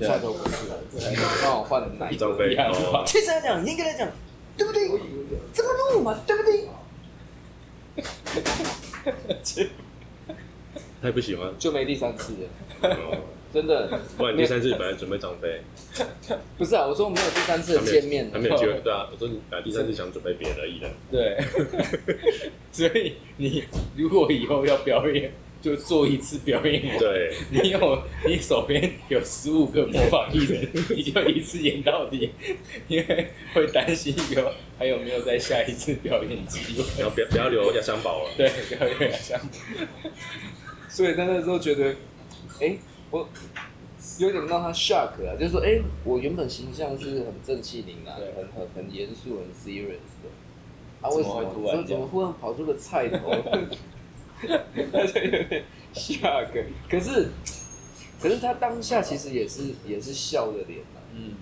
菜都不是，刚好换了一张飞哦。其实来讲，严格来讲，对不对？这么录嘛，对不对？他不喜欢，就没第三次了。真的。不然第三次本来准备张飞。不是啊，我说我没有第三次的见面。还没有机会，对啊，我说你本来第三次想准备别的而已的。对。所以你如果以后要表演，就做一次表演。对。你有你手边有十五个模仿艺人，你就一次演到底，因为会担心有还有没有再下一次表演机会。然后不要不要留压箱宝了。对，不要留压箱宝。所以在那时候觉得，哎、欸，我有点让他 shock 啊，就是说，哎、欸，我原本形象是很正气凛然，很很很严肃、很 serious 的，啊，为什么突然怎么忽然跑出个菜头？有点 shock。可是，可是他当下其实也是也是笑的脸嘛，嗯，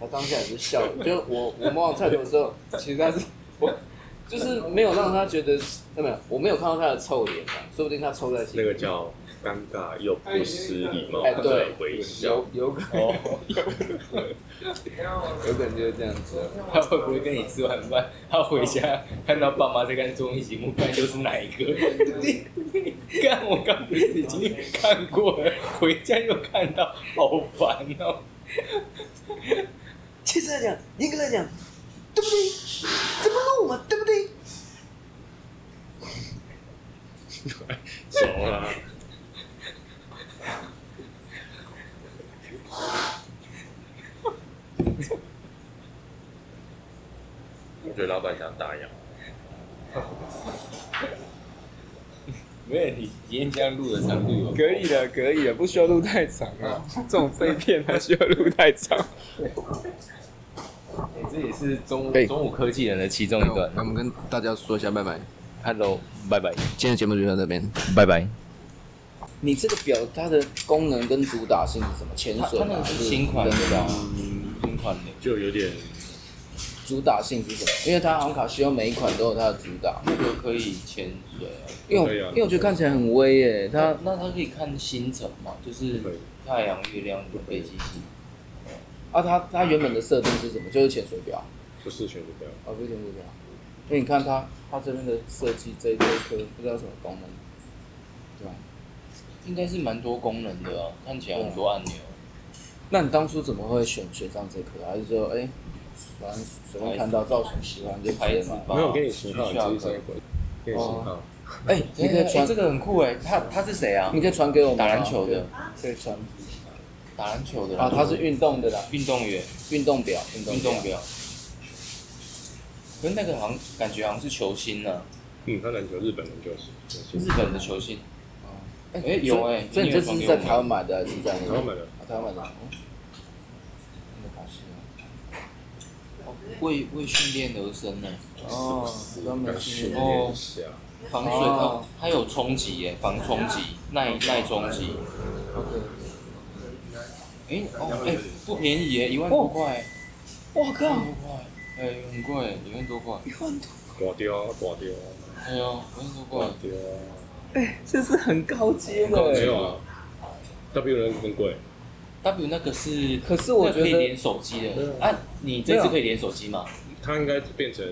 他当下也是笑的，就我我模仿菜头的时候，其实他是我。就是没有让他觉得，有没有？我没有看到他的臭脸嘛，说不定他臭在心里。那个叫尴尬又不失礼貌的微笑，有有可能，有可能就是这样子。他会不会跟你吃完饭，他回家看到爸妈在看综艺节目，看又是哪一个？看我刚不是已经看过了，回家又看到，好烦哦。其实来讲，严格来讲。对不对？怎么录嘛？对不对？走了。觉得老板想打烊。没问题，今天这样录的长度可以的，可以的，不需要录太长啊。这种废片还需要录太长。这也是中中午科技人的其中一段。那我们跟大家说一下拜拜，Hello，拜拜。今天的节目就到这边，拜拜。你这个表它的功能跟主打性是什么？潜水？它那是新款的吧？新款的就有点。主打性是什么？因为它航卡西欧每一款都有它的主打。那个可以潜水啊。因为因为我觉得看起来很威耶，它那它可以看星辰嘛？就是太阳、月亮跟飞机器。啊，它它原本的设定是什么？就是潜水表。不是潜水表。啊，不是潜水表。所以你看它，它这边的设计这一颗不知道什么功能，对吧？应该是蛮多功能的啊，看起来很多按钮。那你当初怎么会选选上这颗？还是说，哎，反正随便看到造型喜欢就拍嘛？没有给你型号，直接这一回。给你型号。哎，你可以传这个很酷哎，他他是谁啊？你可以传给我。打篮球的。可以传。打篮球的啊，他是运动的啦，运动员，运动表，运动表。可是那个好像感觉好像是球星呢。嗯，他篮球日本人就是。日本的球星。哎，有哎，所以你这是在台湾买的还是在？台湾买的。台湾买的。为为训练而生呢。哦，专门训练。哦。防水哦，它有冲击耶，防冲击，耐耐冲击。OK。哎哦哎，不便宜耶，一万多块。我靠！一万多块，哎，很贵，一万多块。一万多。挂掉，挂掉。哎呀，一万多块。挂掉。哎，这是很高阶的。没有啊，W 那个更贵。W 那个是，可是我觉得可以连手机的。啊，你这次可以连手机吗？它应该变成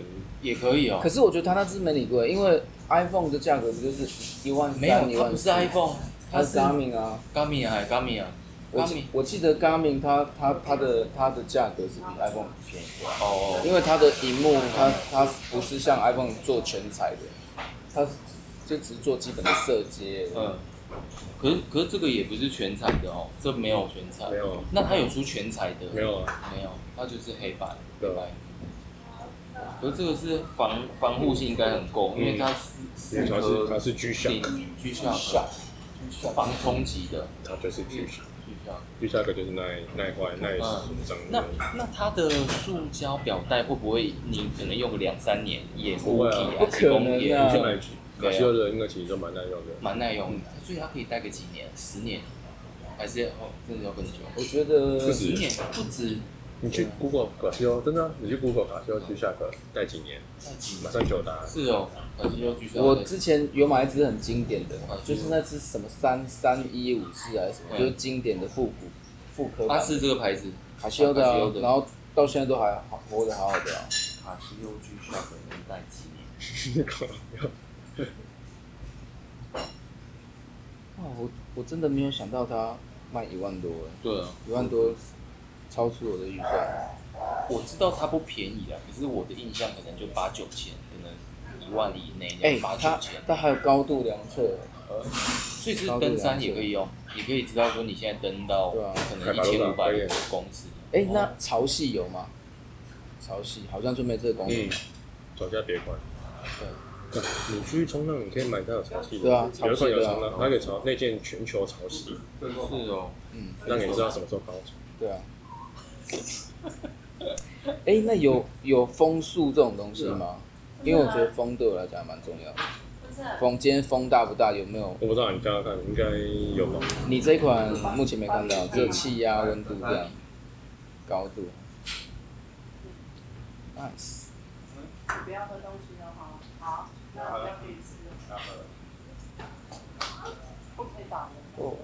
也可以哦。可是我觉得它那只没你贵，因为 iPhone 的价格不就是一万三？没有，它不是 iPhone，它是 Garmin 啊，Garmin 啊，Garmin 啊。我我记得 Garmin 它它它的它的价格是比 iPhone 便宜的哦，因为它的荧幕它它不是像 iPhone 做全彩的，它就只是做基本的色阶。嗯，可是可是这个也不是全彩的哦，这没有全彩。没有。那它有出全彩的？没有啊，没有，它就是黑白。对。可是这个是防防护性应该很够，因为它是是它是它是 G Shock G Shock 防冲击的，它就是 G Shock。第三个就是耐耐坏、耐脏。那那它的塑胶表带会不会你可能用个两三年也不会啊？不可能啊！卡西欧的应该其实都蛮耐用的。蛮耐用的，所以它可以戴个几年？十年？还是哦，真的要更久？我觉得十年不止。你去 Google 卡西欧，真的，你去 Google 卡西欧去下个戴几年？马上就答。是哦，卡西欧去下。我之前有买一支很经典的，就是那支什么三三一五四还是什么，就是经典的复古。复刻版。它是这个牌子，卡西欧的然后到现在都还好，活得好好的啊。卡西欧 G Shock 年代几年？哇，我我真的没有想到它卖一万多哎，对啊，一万多超出我的预算。我知道它不便宜啊，可是我的印象可能就八九千，可能一万以内哎，八九它千。它还有高度量测，所以其实登山也可以用，你可以知道说你现在登到对啊可能一千五百公尺。哎，那潮汐有吗？潮汐好像就没这个功能。嗯，找下别管。对，你去冲浪，你可以买到有潮汐的。对啊有一款有潮汐的啊冲浪，它可以潮那件全球潮汐，是哦，嗯，让你知道什么时候高潮。对啊。哎，那有有风速这种东西吗？因为我觉得风对我来讲还蛮重要的。风今天风大不大？有没有？我不知道你刚刚看，应该有吧？你这一款目前没看到，只有气压、温度这样，高度。Nice。不要喝东西好，那我要可以吃了。不可以打人。哦。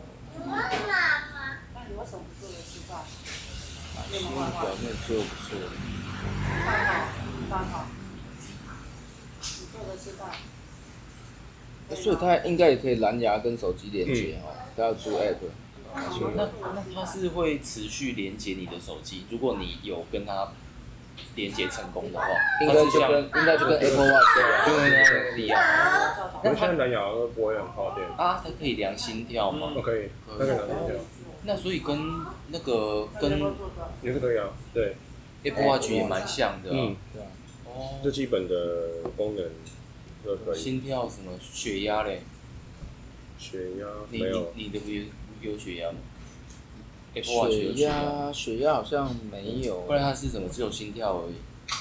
那你为什么不坐着吃饭？因为表面做不错。饭好，饭好。你坐着吃饭。所以它应该也可以蓝牙跟手机连接哦，它要出 app。那那它是会持续连接你的手机，如果你有跟它连接成功的话，应该就跟应该就跟 Apple Watch 一样，就跟那个一样。因为现在蓝牙都不会很耗电。啊，它可以量心跳吗？哦，可以，可以量心跳。那所以跟那个跟也是可以啊，对。Apple Watch 也蛮像的。嗯。对啊。哦。最基本的功能都可以。心跳什么？血压嘞？血压没你有。你的有有血压吗？Apple Watch 有血压血压好像没有。不然它是什么？只有心跳而已。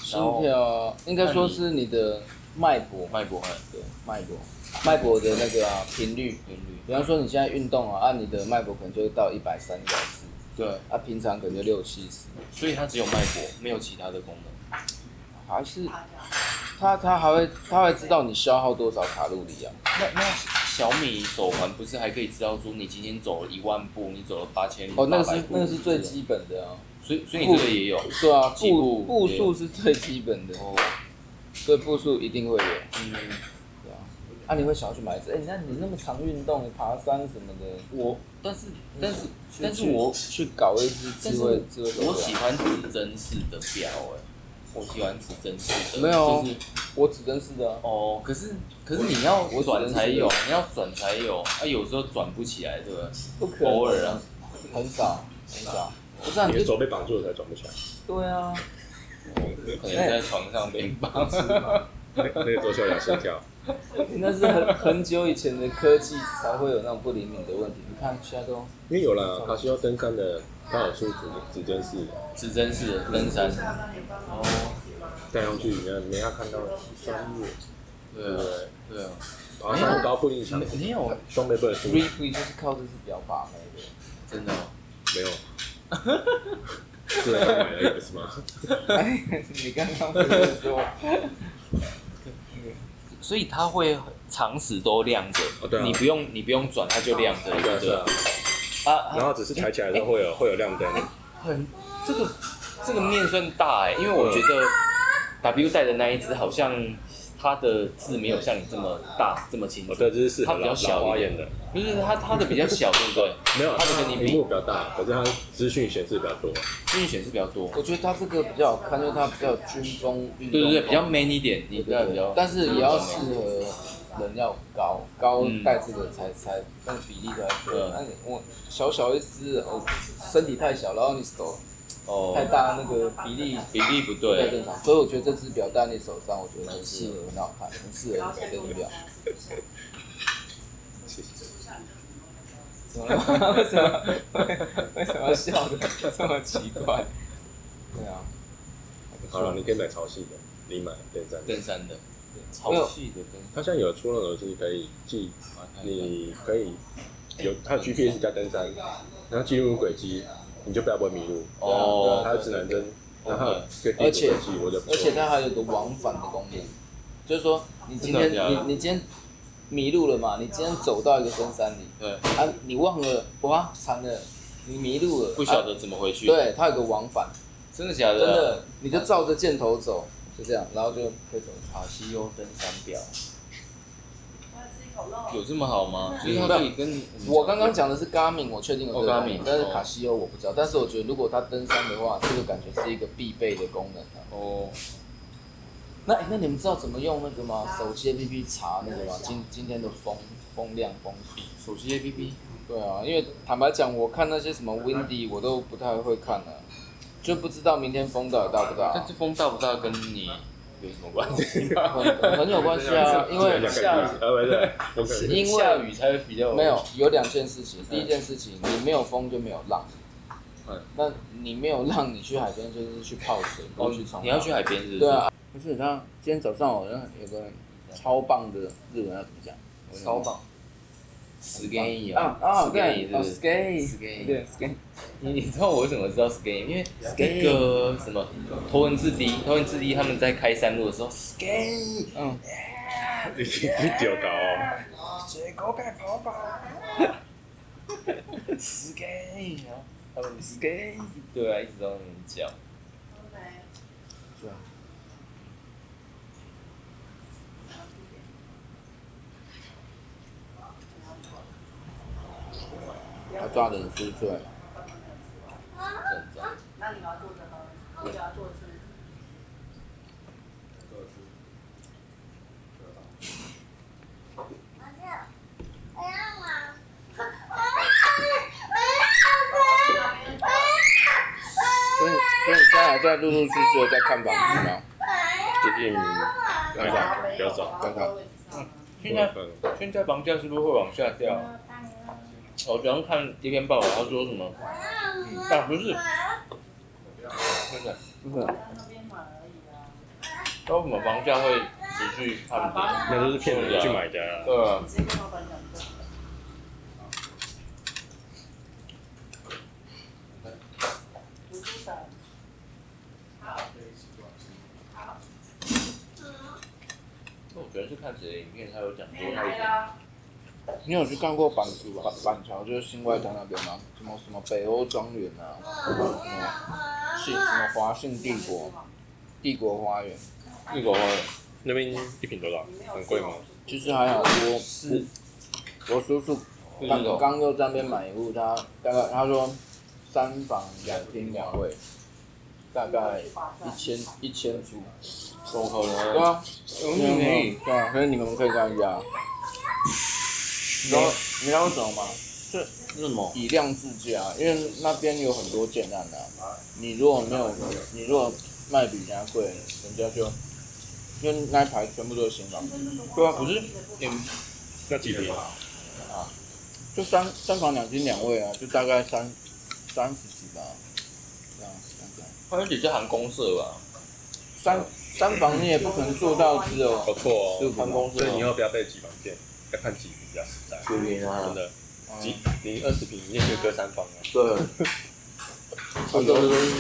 心跳应该说是你的脉搏，脉搏，对，脉搏，脉搏的那个啊频率，频率。比方说你现在运动啊，按你的脉搏可能就会到一百三、一百四，对，啊，平常可能就六七十，所以它只有脉搏，没有其他的功能。还是，它它还会它会知道你消耗多少卡路里啊？那那小米手环不是还可以知道说你今天走了一万步，你走了八千里？哦，那个是那个是最基本的啊。所以所以你这个也有？对啊，步步数是最基本的。哦。所以步数一定会有。嗯。对啊。啊，你会想要去买一只？哎，你看你那么常运动，你爬山什么的。我，但是但是但是我去搞一只智慧智慧手表。我喜欢指针式的表，哎。我喜欢指针式的，没有，就是我指针式的哦。可是可是你要转才有，你要转才有，啊，有时候转不起来，对不对？不可能。偶尔啊，很少很少。不是啊，你的手被绑住了才转不起来。对啊。可能在床上被绑。那那个都需要量心跳。那是很很久以前的科技才会有那种不灵敏的问题。你看现在都。因为有了卡西欧登山的，它有出指指针式的。指针式的登山。哦。带上去，你看没要看到专业。对对，对啊。爬山高不影响。没有。装备不能输。Replay 就是靠这支表把妹的。真的吗？没有。是来买而已，不是吗？哎，你刚刚不是说？所以它会长时都亮着，你不用你不用转，它就亮着，对对啊。然后只是抬起来的时候会有会有亮灯。很这个这个面算大哎，因为我觉得 W 带的那一只好像它的字没有像你这么大这么清楚。我的字是它比较小一点的，不是它它的比较小，对不对？没有，它的跟你屏幕比较大，可是它资讯显示比较多。资讯显示比较多。我觉得它这个比较好看，就是它比较军风运动。对对对，比较 man 一点，你比较比较。但是也要适合人要高高带这个才才那个比例才对。那你我小小一只，哦身体太小，然后你手哦太大，那个比例比例不对，不太正常。所以我觉得这只表戴在你手上，我觉得很适合，很好看，很适合你这只表。怎么了？为什么？为什么要笑的这么奇怪？对啊。好了，你可以买潮汐的，你买登山登山的，潮汐的登。它现在有出那种东西可以记，你可以有它的 GPS 加登山，然后记录轨迹，你就不要不会迷路。哦。还有指南针，然后而且而且它还有个往返的功能，就是说你今天你你今天。迷路了嘛？你今天走到一个深山里，对，啊，你忘了，哇，惨了，你迷路了，不晓得怎么回去。对，它有个往返，真的假的？真的，你就照着箭头走，就这样，然后就可以走。好西欧登山表，有这么好吗？就是它可以跟我刚刚讲的是 Garmin，我确定有这个 Garmin，但是卡西欧我不知道。但是我觉得如果他登山的话，这个感觉是一个必备的功能啊。哦。那那你们知道怎么用那个吗？手机 APP 查那个吗？今今天的风风量风速。手机 APP。对啊，因为坦白讲，我看那些什么 Windy，我都不太会看啊，就不知道明天风到底大不大。但是风大不大跟你有什么关系？很 很有关系啊，因为下雨，因为下雨才会比较没有有两件事情，第一件事情你没有风就没有浪，嗯，那你没有浪，你去海边就是去泡水，不去冲。你要去海边是？对啊，不是他今天早上好像有个超棒的日文要怎么讲？超棒。Ski 啊啊对，Ski，Ski，对，Ski。你你知道我为什么知道 Ski？因为那个什么头文字 D，头文字 D 他们在开山路的时候，Ski，嗯，你你屌高哦。结果该跑吧。Ski，他们 Ski，对啊，一直都在那边叫。他抓人输出出来。所以所以现在在陆陆续续在看房子吗？最近看看比较少，看看。现在现在房价是不是会往下掉？我昨天看一篇报道，他说什么？啊，不是，真的，不是。说什么房价会持续攀升？那都是骗人去买的啊。对啊。我昨天是看谁的影片，他有讲说他以前。你有去看过板桥板板桥，就是新外滩那边吗？什么什么北欧庄园啊，什么信什么华信帝国，帝国花园，帝国花园那边一平多少？很贵吗？其实还好，我是我叔叔刚刚又在那边买一户，他大概他说三房两厅两卫，大概一千一千出，怎么可能？对啊，对啊，所以你们可以看一下。你知道你知道为什么吗？是什么？以量制价，因为那边有很多建案的。你如果没有，你如果卖比人家贵，人家就因为那一排全部都是新房。对啊，不是你那几平啊？就三三房两厅两卫啊，就大概三三十几吧，这样看看。而且这含公社吧？三三房你也不可能做到只有。不错哦，含公社。所以你要不要背几房间？要看几坪比较实在。真的，几你二十平，你也可以隔三房啊。对。哦有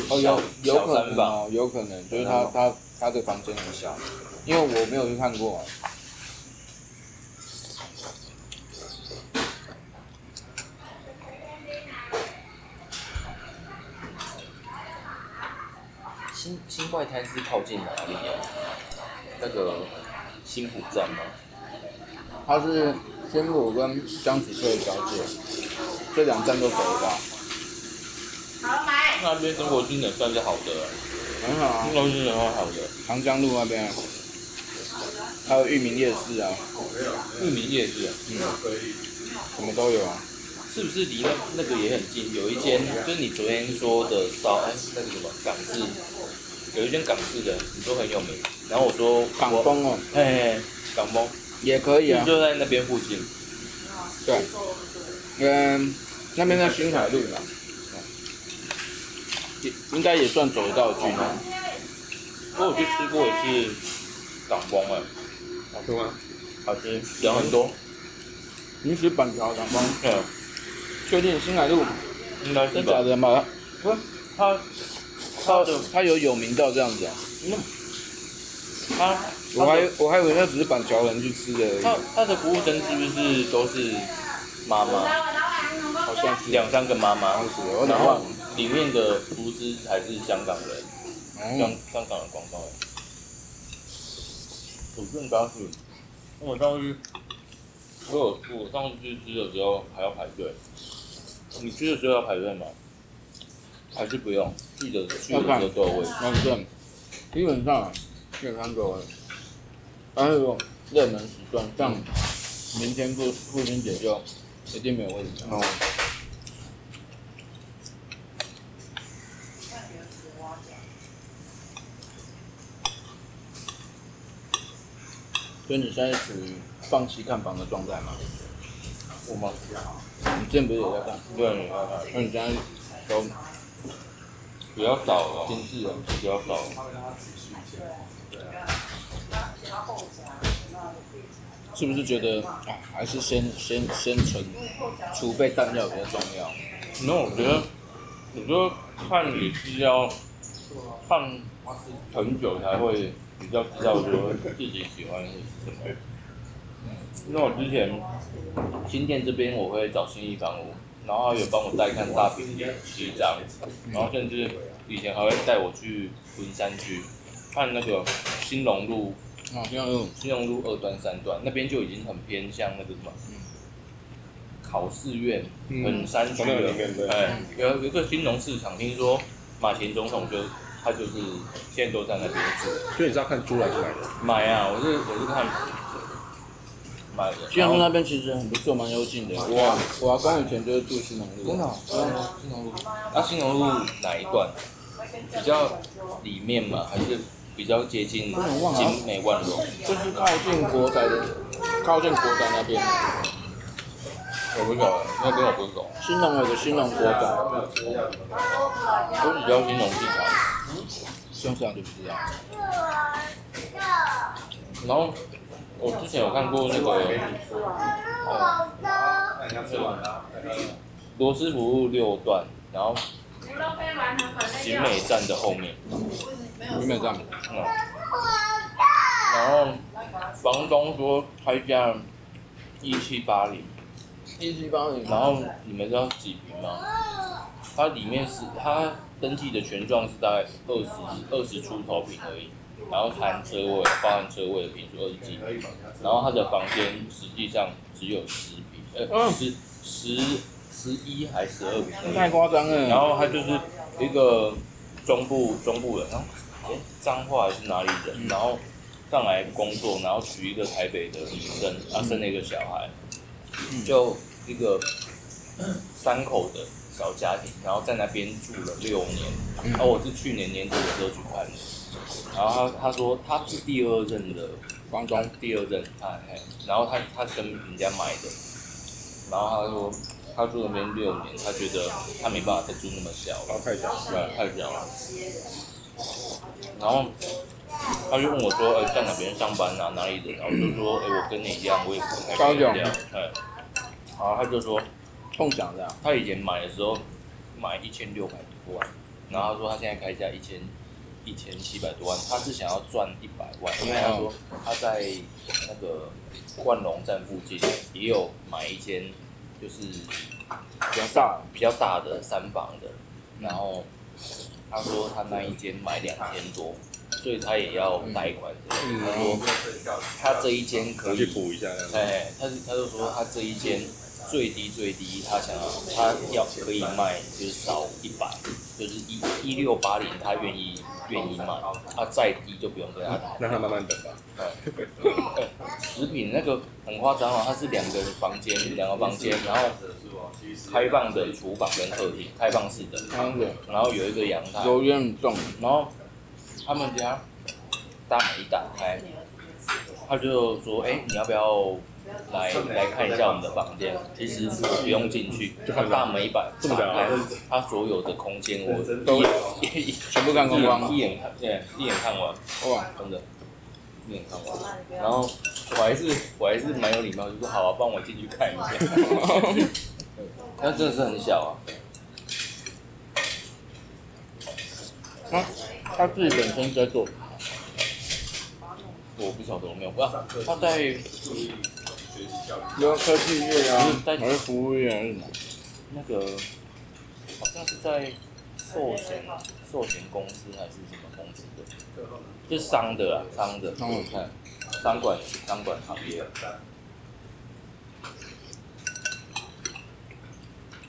哦有有可能哦，有可能就是他他他的房间很小，因为我没有去看过。新新外滩是靠近哪里啊？那个新浦站吗？它是新埔跟江子翠小姐，这两站都走了吧。好了买。那边生活机能算是好的，很好啊。生活机能很好的。长江路那边，还有裕民夜市啊。裕民夜市，嗯，什么都有啊。是不是离那那个也很近？有一间就是你昨天说的烧，哎，那个什么港式，有一间港式的，你说很有名。然后我说港风哦，哎，港风。也可以啊，就在那边附近。对，嗯，那边在新海路嘛，也应该也算走得到的距离。不过我去吃过一次港风哎，好吃吗？好吃，人很多。你是板桥港风？对。确定新海路？应该是假的吗？不是，他他的他有有名到这样子啊？嗯。他。我还我还以为那只是板桥人去吃的而已。他他的服务生是不是都是妈妈？好好像是两三个妈妈，我然后里面的厨师还是香港人，香嗯，香港的广东人。我真的刚去，我上次我有我上次去吃的时候还要排队，你去的时候要排队吗？还是不用？记得去的时候都有位置。那是基本上健康够了，但是热门时段，像明天父父亲节就一定没有位置。哦，所以你现在处于放弃看房的状态吗？我吗？你之前不是也在看？对，那你现在都比较少了，精致了？比较少了。是不是觉得啊，还是先先先存储备弹药比较重要？那我觉得，我觉得看你是要看很久才会比较知道说自己喜欢的是什么。那我之前新店这边我会找新一房屋，然后他有帮我带看大坪七张，然后甚至以前还会带我去文山区看那个新隆路啊，这样用新隆路二段三段那边就已经很偏向那个什么，考试院，很山区从那个的里面，对哎，有有一个金融市场，听说马前总统就他就是现在都在那边住，所以你是要看租来是买的？买啊，我是我是看买的，新隆路那边其实很不错，蛮幽静的。哇我阿公以前就是住新农路。真的哦，新农路，啊新农路哪一段？比较里面嘛，还是比较接近景美万荣？就是靠近国宅的，靠近国宅那边。我不晓得，那边我不懂，新农有个新农国宅，我只知道新隆市场。乡下就不知道。然后我之前有看过那个，呃，罗斯福路六段，然后景美站的后面，有没有这样？嗯，然后房东说开价一七八零，一七八零，然后你们知道几平吗？它里面是它登记的权状是大概二十二十出头平而已，然后含车位，包含车位的平数二十几平，然后它的房间实际上只有十平，呃十十十一还十二平，太夸张了。然后它就是一个中部中部人，然后诶彰化还是哪里人，然后上来工作，然后娶一个台北的女生，然后生了一个小孩，就一个三口的小家庭，然后在那边住了六年。然后我是去年年底的时候去看的，然后他他说他是第二任的房东，第二任，他嘿然后他他跟人家买的，然后他说他住那边六年，他觉得他没办法再住那么小了，太小对，太小了。然后他就问我说，呃，在哪边上班啊？哪里人？然后我就说，哎，我跟你一样，我也不太高雄这样，哎，然后他就说，共享的。他以前买的时候买一千六百多万，然后他说他现在开价一千一千七百多万，他是想要赚一百万，因为他说他在那个万隆站附近也有买一间就是比较大，比较大的三房的，然后他说他那一间买两千多，所以他也要贷款。他说他这一间可以，补一下。哎，他他就说他这一间最低最低他想要他要可以卖就是少一百，就是一一六八零他愿意愿意卖，他再低就不用跟他谈。让他慢慢等吧。哎 食品那个很夸张哦，他是两个房间，两个房间，然后开放的厨房跟客厅，开放式的，然后有一个阳台，油烟很重。然后他们家大门一打开，他就说：“哎、你要不要来来看一下我们的房间？其实不用进去，大门一打打开，他所有的空间我都全部看光光一眼看，对，一眼看完。”哇，真的，一眼看完，然后我还是我还是蛮有礼貌，就说好啊，帮我进去看一下。那真的是很小啊，他他自己本身在做，我不晓得我没有，啊，他在有科技业啊在，还是服务业还是什么？那个好像是在寿险寿险公司还是什么公司的，是商的啊，商的，商我看，商管商管行业。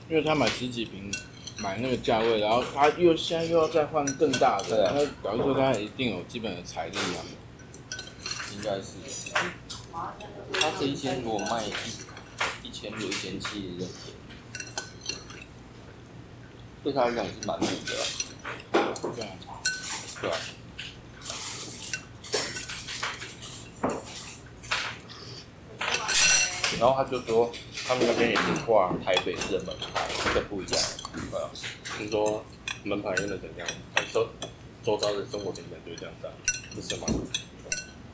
因为他买十几瓶，买那个价位，然后他又现在又要再换更大的，对啊那表示说他一定有基本的财力啊。应该是，他这一千如果卖一一千六、一千七的，对他来讲也是蛮贵的啊，对啊，对吧？然后他就说，他们那边也是挂台北市的门牌，这不一样，对啊。听说门牌用的怎样？他周周遭的生活成本就是这样子啊，是什么？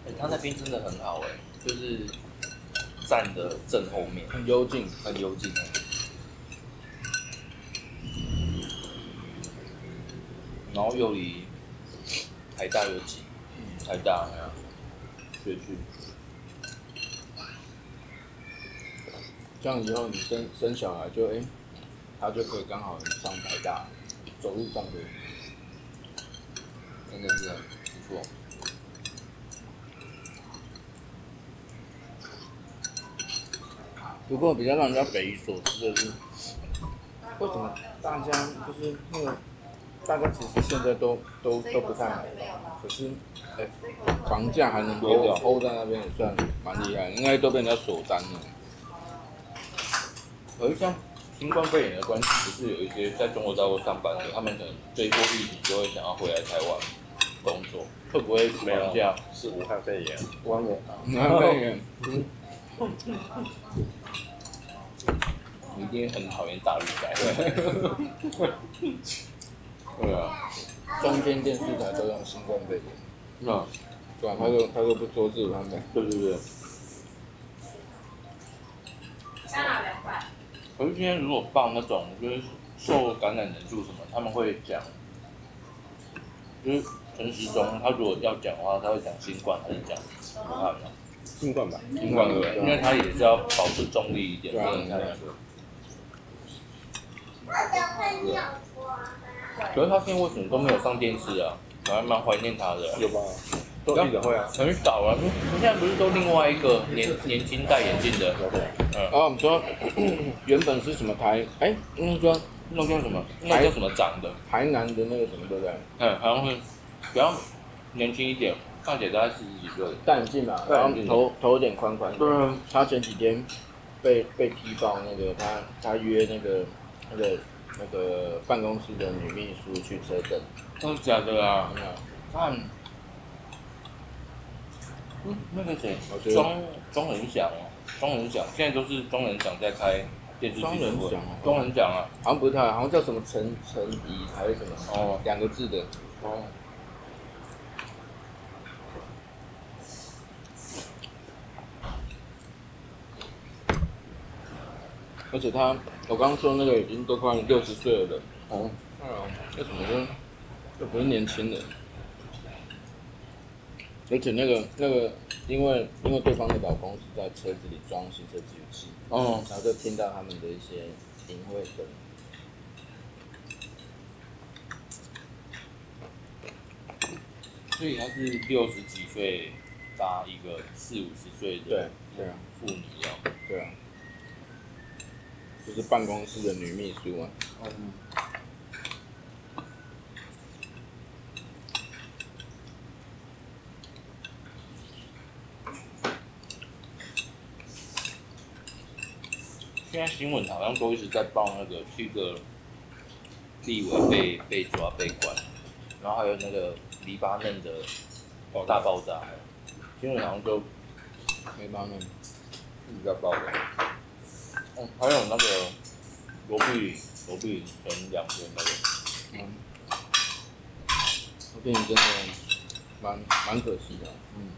哎，他那边真的很好哎，就是站的正后面，很幽静，很幽静。然后又离台大又近，台大呀，学区。这样以后你生生小孩就哎、欸，他就可以刚好上台大，走路上路，真的是很不错。不过比较让人家匪夷所思的是，为什么大家就是那个，大家其实现在都都都不太买房，可是哎、欸，房价还能 hold 在那边也算蛮厉害，应该都被人家锁单了。可是像新冠肺炎的关系，不是有一些在中国大陆上班的，他们可能这一波疫情就会想要回来台湾工作，会不会没有房价？是武汉肺炎。完了，那个，你一定很讨厌大陆仔。对啊，中间电视台都用新冠肺炎，那对啊？他都他都不说是他们，对对对。可是今天如果报那种就是受感染人数什么，他们会讲，就是陈时中他如果要讲的话，他会讲新冠还是讲武汉呢？新冠吧，新冠对不对？因为他也是要保持中立一点，对啊不能太那个。可是他现在为什么都没有上电视啊？我还蛮怀念他的。有吧？都记者会啊。很少啊，你现在不是都另外一个年年轻戴眼镜的？嗯。然后我们说 原本是什么台？哎，那个说那叫什么？那叫什么长的？台南的那个什么对不对？嗯，好像是比较年轻一点，看起来大概四十几岁。戴眼镜嘛，然后头头有点宽宽的。对啊。他前几天被被踢爆那个他他约那个那个那个办公室的女秘书去车震。真的假的啊？没有。看。嗯，那个谁，庄庄人祥哦，庄人祥，现在都是庄人祥在开电视剧。庄人祥啊，庄人祥啊，好像不是他，好像叫什么陈陈怡还是什么？哦，两个字的。哦。而且他，我刚刚说那个已经都快六十岁了的。哦。哎呀，为什么呢？又不是年轻人。而且那个那个，因为因为对方的老公是在车子里装行车记录器，哦，然后就听到他们的一些淫秽的。所以他是六十几岁搭一个四五十岁的对对啊妇女哦，对啊，就是办公室的女秘书啊。嗯。现在新闻好像都一直在报那个去个立委被被抓被关，然后还有那个黎巴嫩的大爆炸，新闻好像都黎巴嫩一直在报的。嗯，还有那个罗碧云，罗碧云前两天那个，嗯，罗碧云真的蛮蛮可惜的。嗯，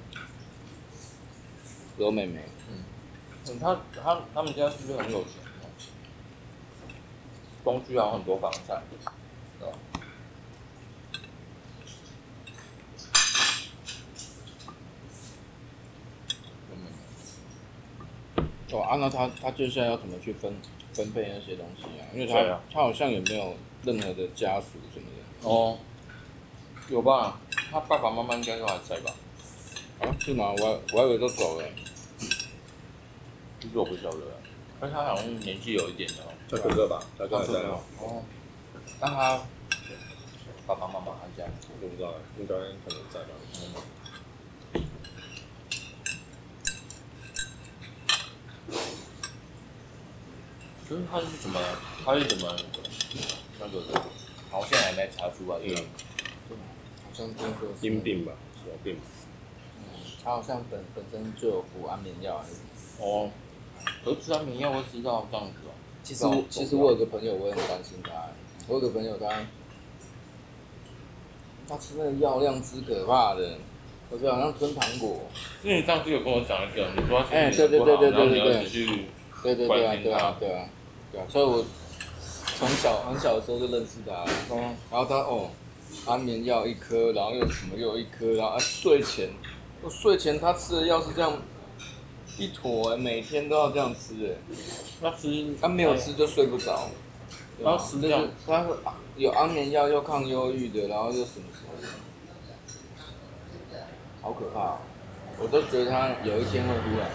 罗妹妹。嗯。嗯，他他他们家是不是很有钱？东区还有很多房产，是吧？哦，按照他他接下来要怎么去分分配那些东西啊，因为他、啊他好像也没有任何的家属什么的。哦，有吧？他爸爸妈妈应该都还在吧？啊，是吗？我我还以为都走了。其实我不晓得，但他好像年纪有一点的哦。他哥哥吧，他哥还在？哦，那他爸爸妈妈还在？我不知道，应该可能在吧。就是他是怎么？他是怎么那个的？好像现在还没查出来。嗯，好像听说是阴病吧，小病。他好像本本身就有服安眠药还是。哦，可是吃安眠药会知道这样子哦。其实我其实我有个朋友，我也很担心他。我有个朋友他，他吃那个药量之可怕的，我觉得好像吞糖果。因为你上次有跟我讲一个，你说他哎身体不好，对对对对对对去对对对啊对啊他对啊对啊，所以我从小很小的时候就认识他然后他哦，安眠药一颗，然后又什么又一颗，然后啊睡前，我睡前他吃的药是这样一坨、欸，每天都要这样吃哎、那吃他没有吃就睡不着。然后吃这样就是他有安眠药又抗忧郁的，然后又什么什么的，好可怕、哦！我都觉得他有一天会忽然。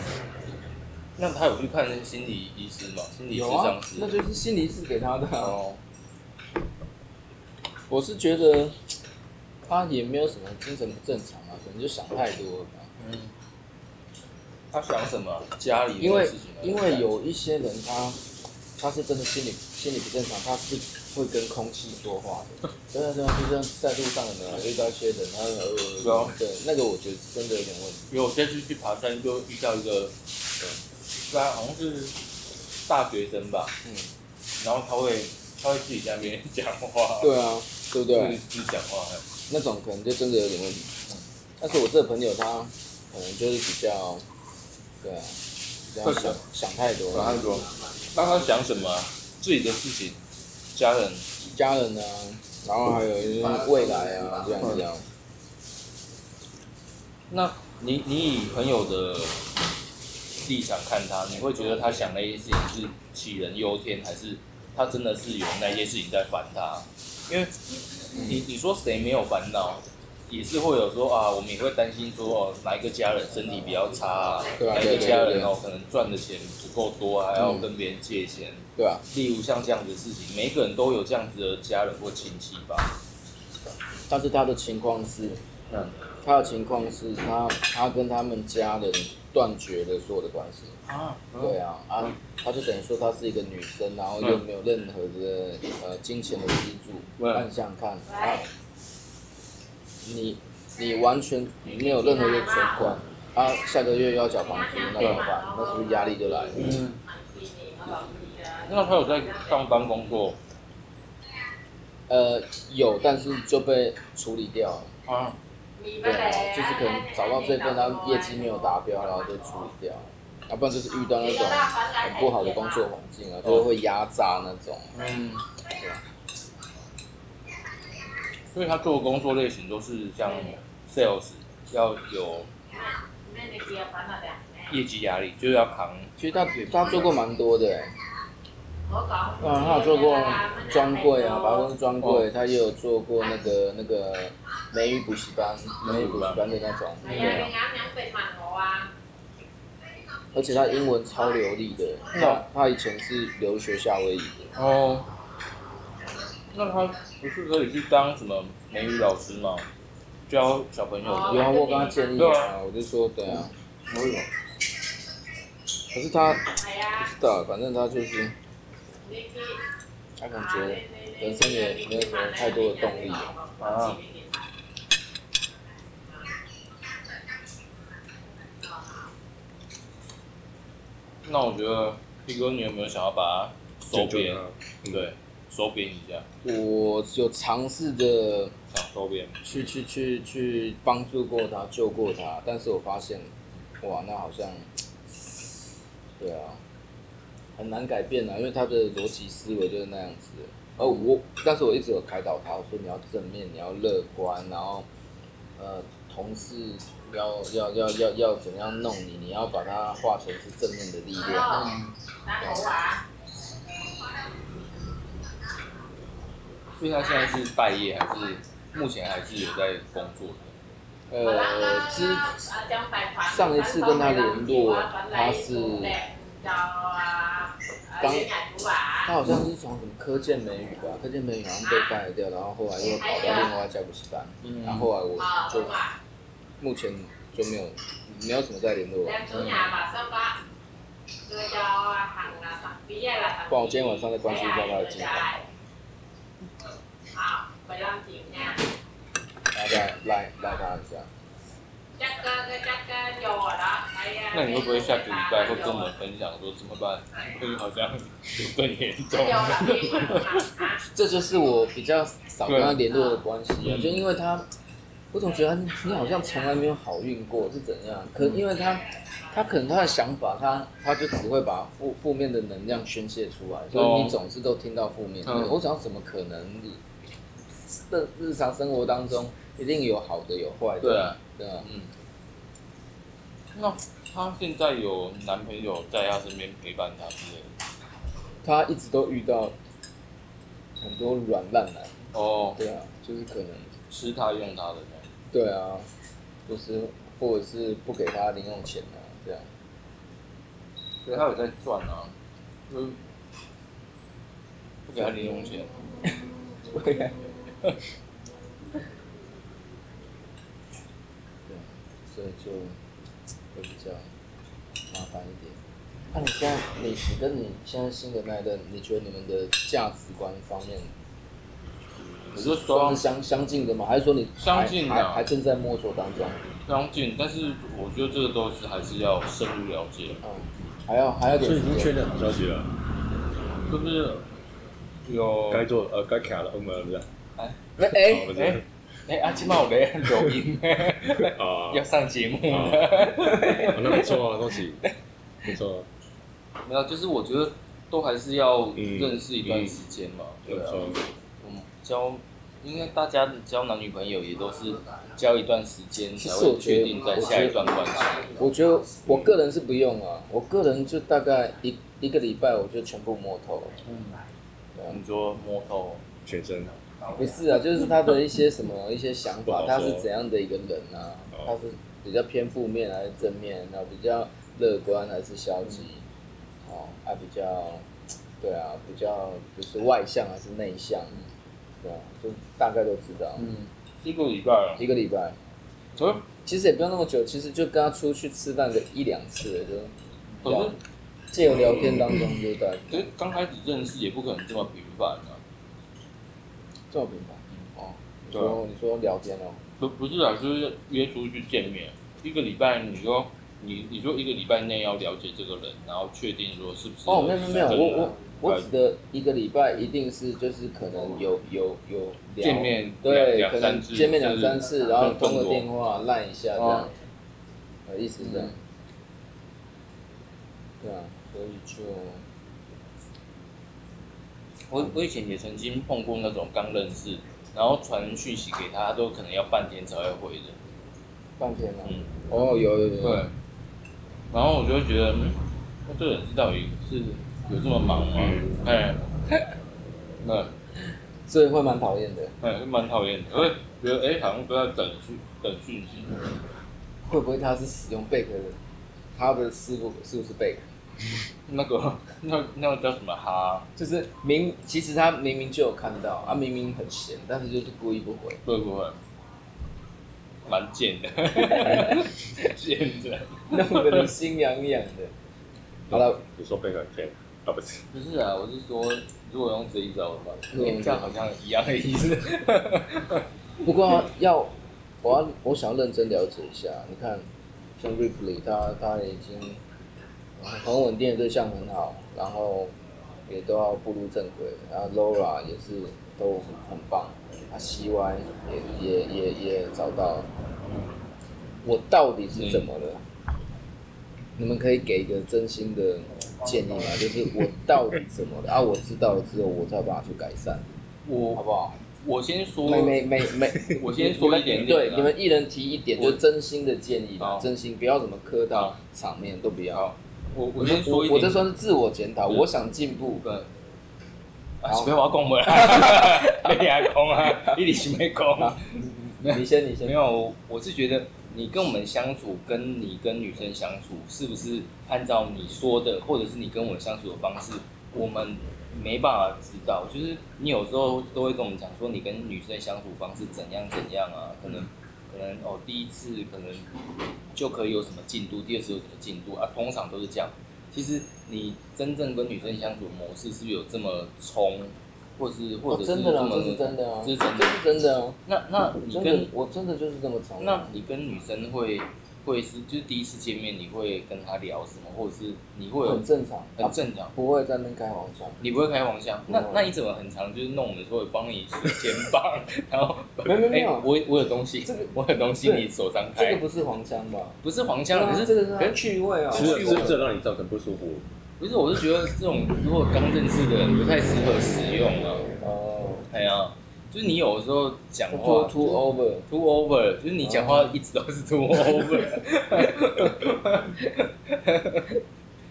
那他有去看心理医师吗？心理有啊咨商师？，那就是心理师给他的、啊。哦，我是觉得他也没有什么精神不正常啊，可能就想太多了吧。嗯，他想什么？家里因为因为有一些人他他是真的心理心理不正常，他是会跟空气说话的。对啊对啊，就像在路上有没有遇到一些人，他呃对啊对那个我觉得真的有点问题。因为我这次去爬山就遇到一个，他好像是大学生吧，嗯，然后他会他会自己在那边讲话，对啊，对不对？自己讲话，那种可能就真的有点问题。但是我这个朋友他可能就是比较，对啊，这样会想想太多了。然后他说，那他想什么啊？自己的事情，家人，家人啊，然后还有一些未来啊，这样这样。那你你以朋友的立场看他，你会觉得他想那些事情是杞人忧天，还是他真的是有那些事情在烦他？因为你你说谁没有烦恼，也是会有说啊，我们也会担心说哦，哪一个家人身体比较差啊，对啊哪一个家人哦可能赚的钱不够多啊，还要嗯跟别人借钱。对啊，例如像这样子的事情，每一个人都有这样子的家人或亲戚吧。但是他的情况是，嗯，他的情况是他他跟他们家人断绝了所有的关系。啊，对啊，啊，他就等于说他是一个女生，然后又没有任何的呃金钱的资助。对那你想想看，啊，你你完全没有任何的存款，啊，下个月又要缴房租，那怎么办？那是不是压力就来了？嗯，那他有在上班工作呃，有，但是就被处理掉了。啊？对啊，就是可能找到这份，他业绩没有达标，然后就处理掉了。要不然就是遇到那种很不好的工作环境啊，就会压榨那种。嗯，对啊，所以他做的工作类型都是像 sales，要有业绩压力，就是要扛。其实他他做过蛮多的欸，嗯，嗯，他有做过专柜啊，百货公司专柜，他也有做过那个那个美语补习班，美语补习班的那种，对啊。而且他英文超流利的，他他以前是留学夏威夷的，哦，那他不是可以去当什么美语老师吗？教小朋友的。有啊，我跟他建议啊，我就说对啊，我有。可是他不知道，反正他就是他感觉人生也没有什么太多的动力。啊。那我觉得斌哥，你有没有想要把它收编？对，收编一下，我有尝试着想收编。去去去去帮助过他，救过他，但是我发现，哇，那好像，对啊，很难改变啊，因为他的逻辑思维就是那样子的。而我，但是我一直有开导他，我说你要正面，你要乐观，然后，呃，同事要要要要要怎样弄你，你要把它化成是正面的力量。所以他现在是待业还是目前还是有在工作的？呃，之上一次跟他联络，他是刚，他好像是从什么科建美语吧，科建美语好像被废掉，然后后来又跑到另外一家补习班，然后后来我就目前就没有没有什么再联络了。不然我今天晚上再关心一下他的近况。大家来来他一下。那你会不会下个礼拜会跟我们分享说怎么办？会好像有更严重。这就是我比较少跟他联络的关系啊，就因为他，我总觉得你好像从来没有好运过是怎样？可因为他，他可能他的想法，他他就只会把负负面的能量宣泄出来，所以你总是都听到负面的。我想怎么可能？日日常生活当中。一定有好的有坏的，对啊，对啊，嗯。那她现在有男朋友在她身边陪伴她之类的？她一直都遇到很多软烂男。哦。对啊，就是可能吃她用她的。对啊，就是或者是不给她零用钱啊，这样。所以她有在赚啊，嗯。不给她零用钱。对啊。所以就会比较麻烦一点。那、啊、你现在，你你跟你现在新的那一任，你觉得你们的价值观方面，你是说双相相近的吗？还是说你相近的还，还正在摸索当中？相近，但是我觉得这个都是还是要深入了解。嗯，还要还要点确认好消息了，就是有该做呃该卡了，我们哎哎哎。哎，阿金茂咧录音，要上节目了。那不错啊，恭喜，不错。没有，就是我觉得都还是要认识一段时间嘛。对啊。嗯，交，应该大家的交男女朋友也都是交一段时间才会确定在下一段关系。我觉得我个人是不用啊，我个人就大概一一个礼拜我就全部摸透了。嗯。你说摸透全身？不是啊，就是他的一些什么一些想法，他是怎样的一个人啊？他是比较偏负面还是正面？然后比较乐观还是消极？哦，还比较，对啊，比较就是外向还是内向？对啊，就大概都知道。嗯，一个礼拜，一个礼拜。嗯，其实也不用那么久，其实就跟他出去吃饭个一两次就，可是借由聊天当中就在。其实刚开始认识也不可能这么频繁啊。这么频繁？哦，你说你说聊天哦？不不是啊，就是约出去见面，一个礼拜，你说你你说一个礼拜内要了解这个人，然后确定说是不是？哦，没有没有，我我我指的一个礼拜一定是就是可能有有有见面，对，可能见面两三次，然后通个电话烂一下这样，呃，意思是这样。对啊，所以就。我我以前也曾经碰过那种刚认识，然后传讯息给他，他都可能要半天才会回的。半天啊？嗯。哦，有有有。对。然后我就会觉得，嗯，那这个人到底是有这么忙吗？哎。那。所以会蛮讨厌的。哎，会蛮讨厌的，因为觉得哎，好像都在等讯等讯息。会不会他是使用贝壳的？他的师傅是不是贝壳？那个，那那个叫什么哈？就是明，其实他明明就有看到，他明明很闲，但是就是故意不回。会不会？蛮贱的，贱的，弄得你心痒痒的。好了，你说贝壳贱，啊不是？不是啊，我是说，如果用这一招的话，这样好像一样的意思。不过要，我要，我想要认真了解一下。你看，像 Ripley，他他已经。很稳定的对象很好，然后也都要步入正轨，然后 Laura 也是都很棒，啊 CY 也也也也找到，我到底是怎么了？嗯、你们可以给一个真心的建议吗？就是我到底怎么了？啊，我知道了之后，我再把它去改善，我好不好？我先说，没没没没，我先说一点点，对，你们一人提一点，就真心的建议吧，真心，不要怎么磕到场面，都不要。我我先说一点，我这算是自我检讨，我想进步。啊，是要我讲无啦，你还讲啊，你是咩讲？你先，你先。没有，我是觉得你跟我们相处，跟你跟女生相处，是不是按照你说的，或者是你跟我们相处的方式，我们没办法知道。就是你有时候都会跟我们讲说，你跟女生相处方式怎样怎样啊，可能可能哦，第一次可能就可以有什么进度，第二次有什么进度啊，通常都是这样。其实你真正跟女生相处的模式是不是有这么冲，或是或者是这么？哦、这是真的啊，这是真的，这是真的啊。那那你跟我真的就是这么冲。那你跟女生会会是就是第一次见面，你会跟他聊什么，或者是你会很正常，很正常，不会在那边开黄腔。你不会开黄腔？那那你怎么很常就是弄我们说帮你甩肩膀，然后没有没有，我我有东西，这个我有东西，你手张开。这个不是黄腔吧？不是黄腔，可是这个是很趣味啊，其实是这让你造成不舒服。不是，我是觉得这种如果刚认识的人不太适合使用啊。哦，哎呀，就是你有的时候讲话 too too over too over，就是你讲话一直都是 too over。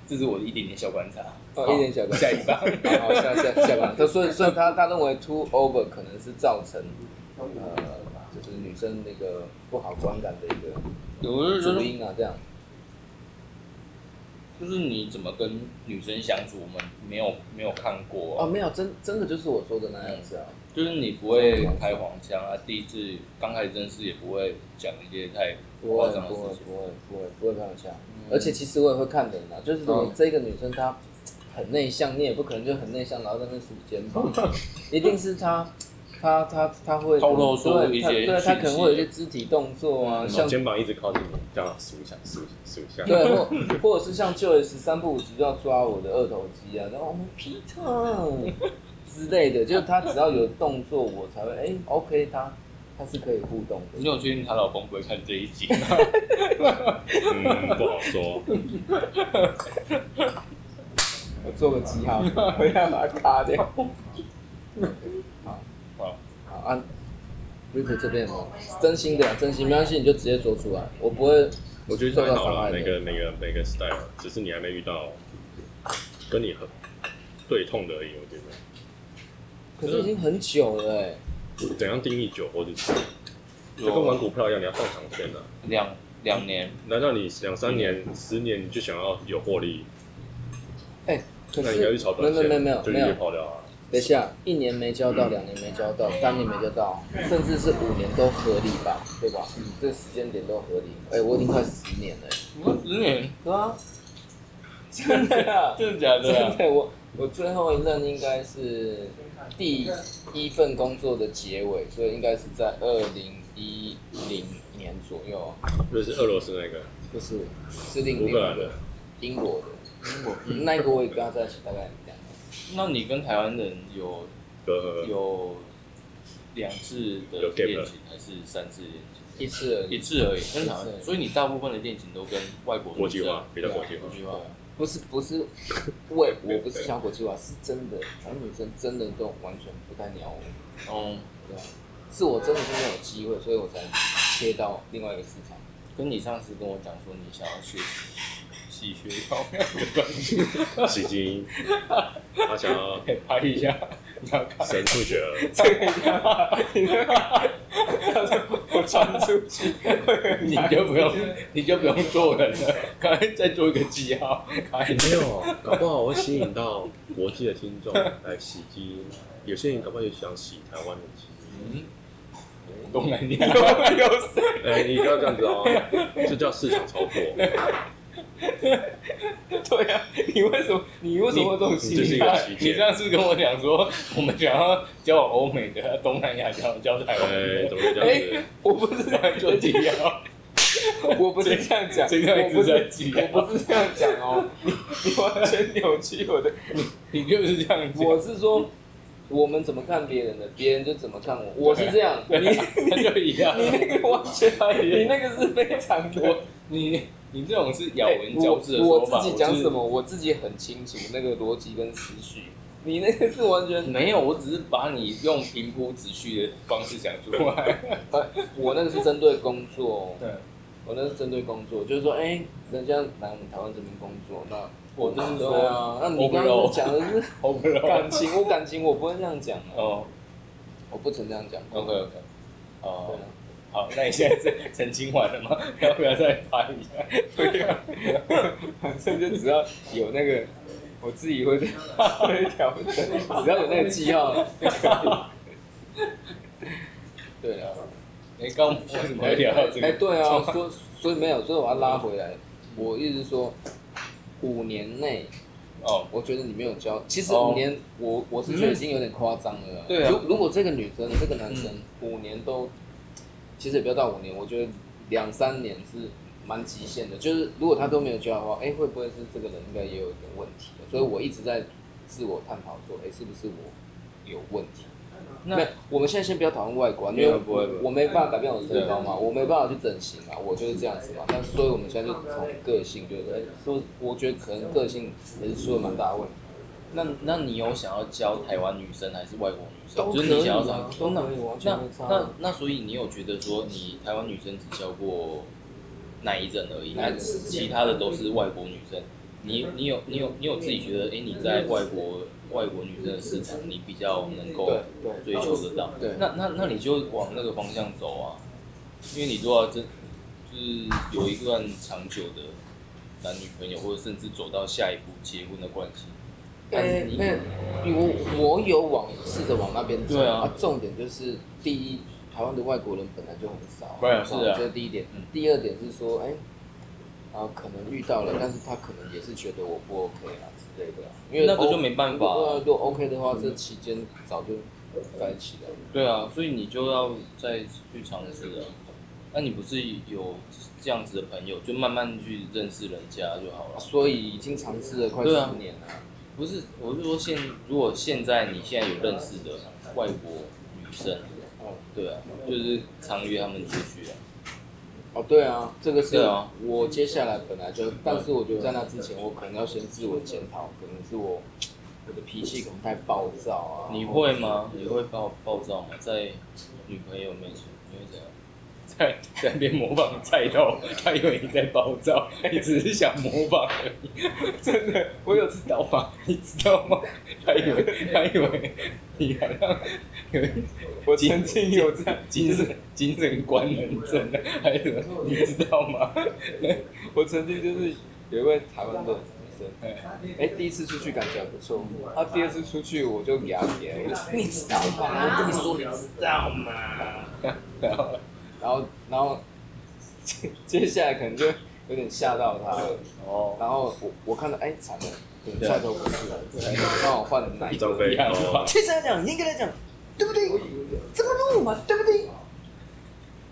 这是我的一点点小观察。哦，一点小观察。下一棒。好，下下下吧。他 所以所以他他认为 too over 可能是造成呃，就是女生那个不好观感的一个主因啊，这样。就是你怎么跟女生相处，我们没有没有看过啊，哦、没有真真的就是我说的那样子啊，就是你不会开黄腔啊，第一次刚开始认识也不会讲一些太夸张的事情，不会不会不会不会不会开玩笑，嗯、而且其实我也会看人啊，就是你这个女生她很内向，你也不可能就很内向，然后在那边数肩膀，一定是她。她她她会透露出一些，对，他可能会有一些肢体动作啊，像肩膀一直靠近你，这样数一下，数数一下。对，或 或者是像 Joyce 三不五时就要抓我的二头肌啊，然后我们 Peter 之类的，就是他只要有动作，我才会哎，OK，他他是可以互动的。你有确定他老公不会看这一集吗？嗯，不好说。我做个记号，我要把它卡掉。啊，Rick 这边哦，真心的，真心没关系，你就直接说出来，我不会。我觉得太好了，每个每个每个 style，只是你还没遇到跟你很对痛的而已。可是已经很久了哎。怎样定义久或者是？就跟玩股票一样，你要放长线的。两两年？难道你两三年、十年你就想要有获利？哎，那应该是炒短线，没有没有就直接跑掉啊。等一下，一年没交到，两年没交到，三年没交到，甚至是五年都合理吧，对吧？嗯，这个时间点都合理。哎，我已经快十年了。十年？对啊。真的啊？真的假的？真的，我我最后一任应该是第一份工作的结尾，所以应该是在二零一零年左右。不是俄罗斯那个？不是，是另一个的，英国的。英国。那个我也跟他在一起，大概两年。那你跟台湾人有有两次的恋情还是三次恋情？一次，一次而已。跟台湾，所以你大部分的恋情都跟外国国际化，比较国际化。不是不是，我我不是想国际化，是真的，反正女生真的都完全不太鸟我。哦，对啊，是我真的是没有机会，所以我才切到另外一个市场。跟你上次跟我讲说你想要学。洗学校没有关系，洗精，他想要拍一下，你要看。神出血了，这个一下，你那个，他说我传出去，你就不用，你就不用做人了，赶快再做一个记号，没有，搞不好我会吸引到国际的听众来洗精，有些人搞不好也想洗台湾的精，东南亚。有谁？哎，你不要这样子哦，这叫市场操作。对呀、啊，你为什么你为什么会这种心态？你上次跟我讲说，我们想要交往欧美的、东南亚，交交台湾的，怎么这样子？欸、我不是这样做记号，我不是这样讲，我不是我不是这样讲哦，你你完全扭曲我的，你你就是这样讲。我是说，我们怎么看别人的，别人就怎么看我。我是这样，你那就一样，你那个完全，你那个是非常多，你。你这种是咬文嚼字的说法，我自己讲什么，我自己很清楚那个逻辑跟思绪。你那个是完全没有，我只是把你用平铺直叙的方式讲出来。我那个是针对工作，对，我那是针对工作，就是说，哎，人家来我们台湾这边工作，那我就是说，啊，那你刚刚讲的是感情，我感情我不会这样讲哦，我不曾这样讲。OK OK，哦，好，那你现在是澄清完了吗？要不要再拍一下？对啊，反正就只要有那个，我自己会会调整，只要有那个记号就可以。对啊，哎，刚为什么会聊到这个？哎，对啊，所所以没有，所以我要拉回来。我意思是说，五年内，哦，我觉得你没有交，其实五年，我我是觉得已经有点夸张了。对啊。如如果这个女生、这个男生五年都，其实也不要到五年，我觉得两三年是蛮极限的。就是如果他都没有交的话，哎，会不会是这个人应该也有一点问题？所以我一直在自我探讨说，哎，是不是我有问题？那我们现在先不要讨论外观，因为我没办法改变我的身高嘛，我没办法去整形嘛，我就是这样子嘛。那所以我们现在就从个性，对不对？说我觉得可能个性也是出了蛮大的问题。那那你有想要教台湾女生还是外国女生？都可以啊，都可以。那那那所以你有觉得说你台湾女生只教过那一阵而已，那其他的都是外国女生？你你有你有你有自己觉得，哎，你在外国？外国女生的市场，你比较能够追求得到。对，那那那你就往那个方向走啊，因为你如果要真就是有一段长久的男女朋友，或者甚至走到下一步结婚的关系。哎，没有，我我有往试着往那边走。对啊。重点就是第一，台湾的外国人本来就很少。对啊，是啊。这是第一点。第二点是说，哎。啊可能遇到了，但是他可能也是觉得我不 OK 啊之类的，因为那个就没办法。如果 OK 的话，这期间早就在一起了。对啊，所以你就要再去尝试啊。那你不是有这样子的朋友，就慢慢去认识人家就好了。所以已经尝试了快十年了。不是，我是说现如果现在你现在有认识的外国女生，哦，对啊，就是常约他们出去啊。哦，对啊，这个是我接下来本来就，但是我觉得在那之前，我可能要先自我检讨，可能是我我的脾气可能太暴躁啊。你会吗？你会暴暴躁吗？在女朋友面前，你会怎样？在在那边模仿菜刀，他以为你在暴躁，你只是想模仿而已。真的，我有知道吗？你知道吗？他以为他以为你好像有，我曾经有这样精神精神官能症的，还是什么？你知道吗？我曾经就是有一位台湾的女生，哎，第一次出去感觉还不错，他第二次出去我就给他点，你知道吗？我跟你说，你知道吗？然后。然后，然后接 接下来可能就有点吓到他了。哦。然后我我看到，哎，惨了，菜头不是了，帮我换了哪一张飞？其实来讲，严格来讲，对不对？这么录嘛，对不对？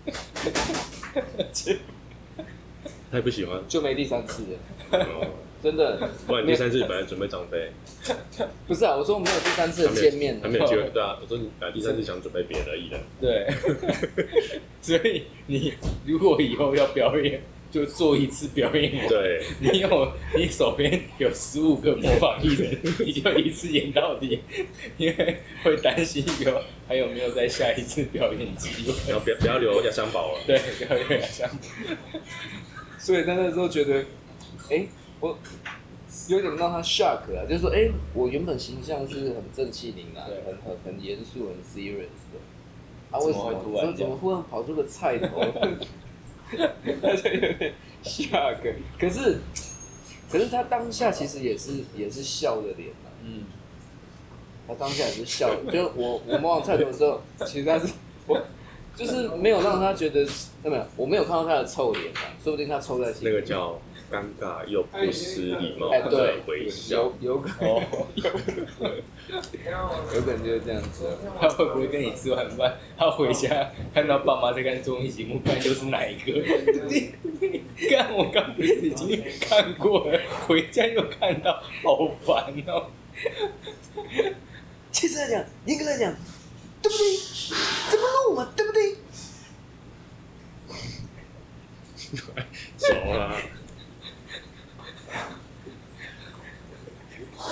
他也不喜欢，就没第三次了。真的。不然第三次本来准备张飞。不是啊，我说我没有第三次的见面。还没有机会，对啊，我说你本来第三次想准备别的而已的。对。所以你如果以后要表演，就做一次表演。对。你有你手边有十五个模仿艺人，你就一次演到底，因为会担心有还有没有在下一次表演机会。然后不要不要留压箱宝了。对，不要留压箱宝。所以在那时候觉得，哎。我有点让他 shock 啊，就是说，哎、欸，我原本形象是很正气凛然，很很很严肃、很 serious 的，啊，为什么突然怎么忽然跑出个菜头？他就有点 shock。可是，可是他当下其实也是也是笑的脸啊。嗯。他当下也是笑的，就我我模仿菜头的时候，其实他是我就是没有让他觉得，有没有？我没有看到他的臭脸啊，说不定他臭在心里。那个叫。尴尬又不失礼貌的微笑，有有可能，有可能就是这样子。他会不会跟你吃完饭，他回家看到爸妈在看综艺节目，看又是哪一个？看，我刚不是已经看过了，回家又看到，好烦哦。其实来讲，严格来讲，对不对？怎么弄嘛，对不对？走了。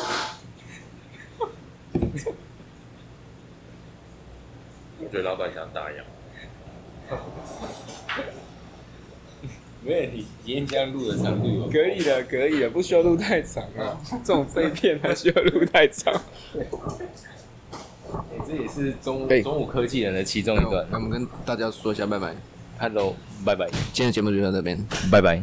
我觉得老板想大洋。没问题，今天这样录的长度有可以的，可以的，不需要录太长啊。这种废片它需要录太长？欸、这也是中、欸、中午科技人的其中一段。那我们跟大家说一下拜拜，Hello，拜拜。今天的节目就到这边，拜拜。